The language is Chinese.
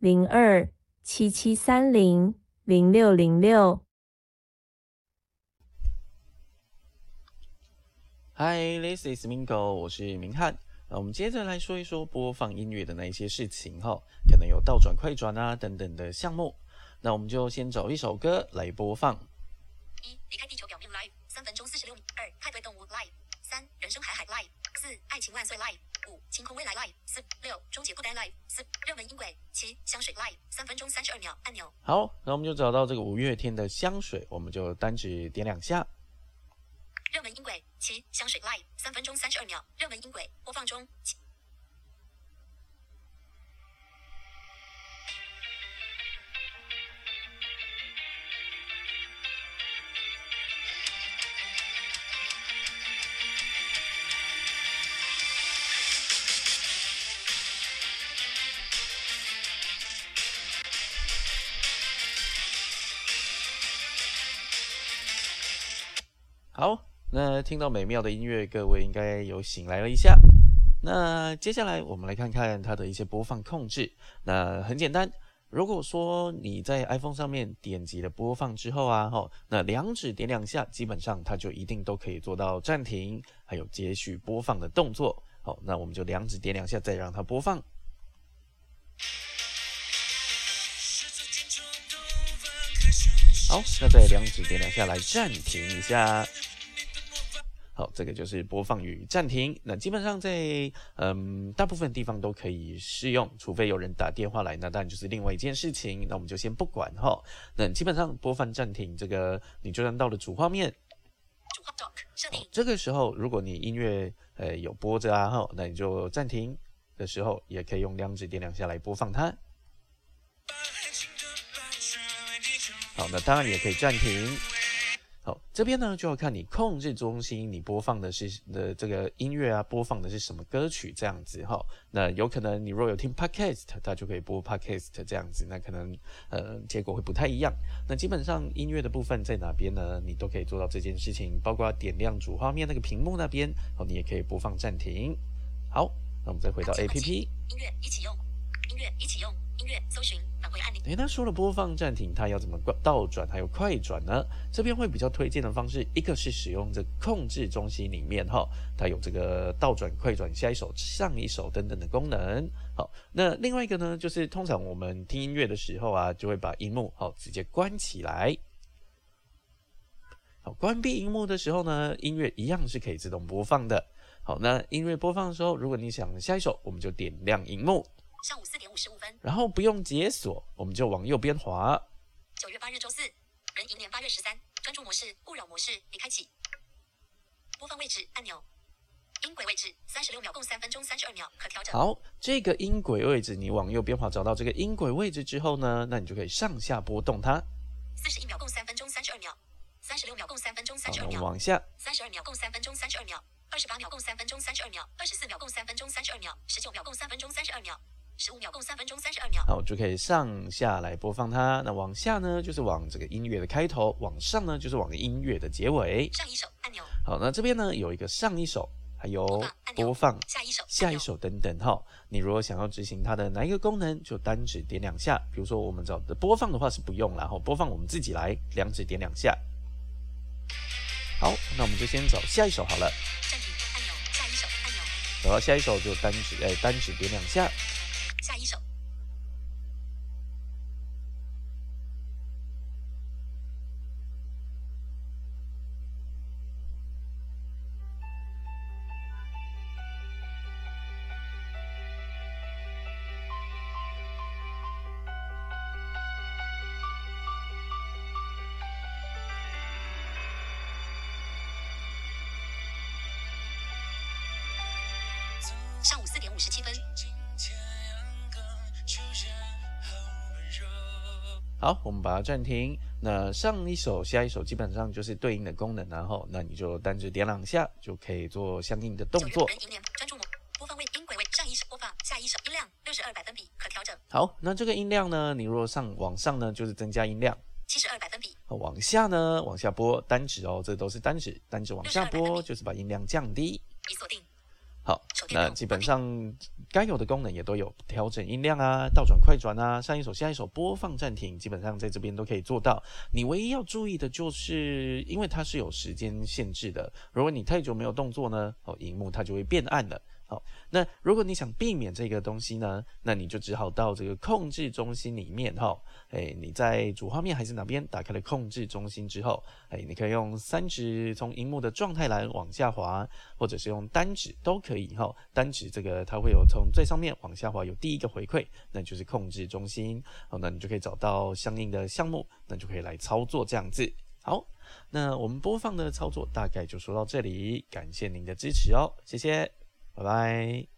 零二七七三零零六零六。Hi，this is Mingo，我是明翰。那我们接着来说一说播放音乐的那一些事情哈，可能有倒转、快转啊等等的项目。那我们就先找一首歌来播放。一离开地球表面 Live，三分钟四十六秒。二派对动物 Live，三人生海海 Live，四爱情万岁 Live。五晴空未来 live 四六 live 四热门音轨七香水 live 三分钟三十二秒按钮好，那我们就找到这个五月天的香水，我们就单指点两下。热门音轨七香水 live 三分钟三十二秒热门音轨播放中。好，那听到美妙的音乐，各位应该有醒来了一下。那接下来我们来看看它的一些播放控制。那很简单，如果说你在 iPhone 上面点击了播放之后啊，吼，那两指点两下，基本上它就一定都可以做到暂停，还有接续播放的动作。好，那我们就两指点两下，再让它播放。好，那在两指点两下来暂停一下。好，这个就是播放与暂停。那基本上在嗯大部分地方都可以适用，除非有人打电话来，那当然就是另外一件事情。那我们就先不管哈。那基本上播放暂停，这个你就算到了主画面，主画 dock 设定。这个时候如果你音乐呃有播着啊哈，那你就暂停的时候也可以用两指点两下来播放它。好，那当然也可以暂停。好，这边呢就要看你控制中心，你播放的是的这个音乐啊，播放的是什么歌曲这样子哈。那有可能你若有听 podcast，它就可以播 podcast 这样子，那可能呃结果会不太一样。那基本上音乐的部分在哪边呢？你都可以做到这件事情，包括点亮主画面那个屏幕那边，哦，你也可以播放暂停。好，那我们再回到 A P P，音乐一起用，音乐一起用，音乐搜寻返回按钮。诶，那说了播放暂停，它要怎么倒转还有快转呢？这边会比较推荐的方式，一个是使用这控制中心里面哈，它有这个倒转、快转、下一首、上一首等等的功能。好，那另外一个呢，就是通常我们听音乐的时候啊，就会把荧幕好直接关起来。好，关闭荧幕的时候呢，音乐一样是可以自动播放的。好，那音乐播放的时候，如果你想下一首，我们就点亮荧幕。上午四点五十五分，然后不用解锁，我们就往右边滑。九月八日周四，壬寅年八月十三，专注模式勿扰模式已开启。播放位置按钮，音轨位置三十六秒，共三分钟三十二秒，可调整。好，这个音轨位置你往右边滑，找到这个音轨位置之后呢，那你就可以上下波动它。四十一秒，共三分钟三十二秒。三十六秒，共三分钟三十二秒。往下。三十二秒，共三分钟三十二秒。二十八秒，共三分钟三十二秒。二十四秒，共三分钟三十二秒。十九秒，共三分钟三十二秒。十五秒共三分钟三十二秒，好，就可以上下来播放它。那往下呢，就是往这个音乐的开头；往上呢，就是往音乐的结尾。上一首按钮。好，那这边呢有一个上一首，还有播放下一首、下一首等等哈。你如果想要执行它的哪一个功能，就单指点两下。比如说我们找的播放的话是不用，然后播放我们自己来，两指点两下。好，那我们就先找下一首好了。暂停按钮，下一首按钮。找到下一首就单指哎单指点两下。下一首。上午四点五十七分。好，我们把它暂停。那上一首、下一首基本上就是对应的功能，然后那你就单指点两下，就可以做相应的动作。专注播放位音轨位上一首播放下一首音量六十二百分比可调整。好，那这个音量呢？你如果上往上呢，就是增加音量。七十二百分比。往下呢，往下拨单指哦，这都是单指，单指往下拨就是把音量降低。已锁定。好，那基本上该有的功能也都有，调整音量啊，倒转快转啊，上一首下一首播放暂停，基本上在这边都可以做到。你唯一要注意的就是，因为它是有时间限制的，如果你太久没有动作呢，哦，荧幕它就会变暗了。好，那如果你想避免这个东西呢，那你就只好到这个控制中心里面哈，哎，你在主画面还是哪边打开了控制中心之后，哎，你可以用三指从荧幕的状态栏往下滑，或者是用单指都可以哈。单指这个它会有从最上面往下滑有第一个回馈，那就是控制中心，好，那你就可以找到相应的项目，那就可以来操作这样子。好，那我们播放的操作大概就说到这里，感谢您的支持哦，谢谢。拜拜。